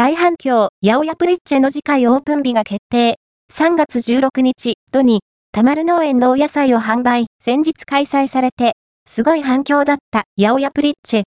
大反響、八百屋プリッチェの次回オープン日が決定。3月16日、土に、たまる農園のお野菜を販売、先日開催されて、すごい反響だった、八百屋プリッチェ。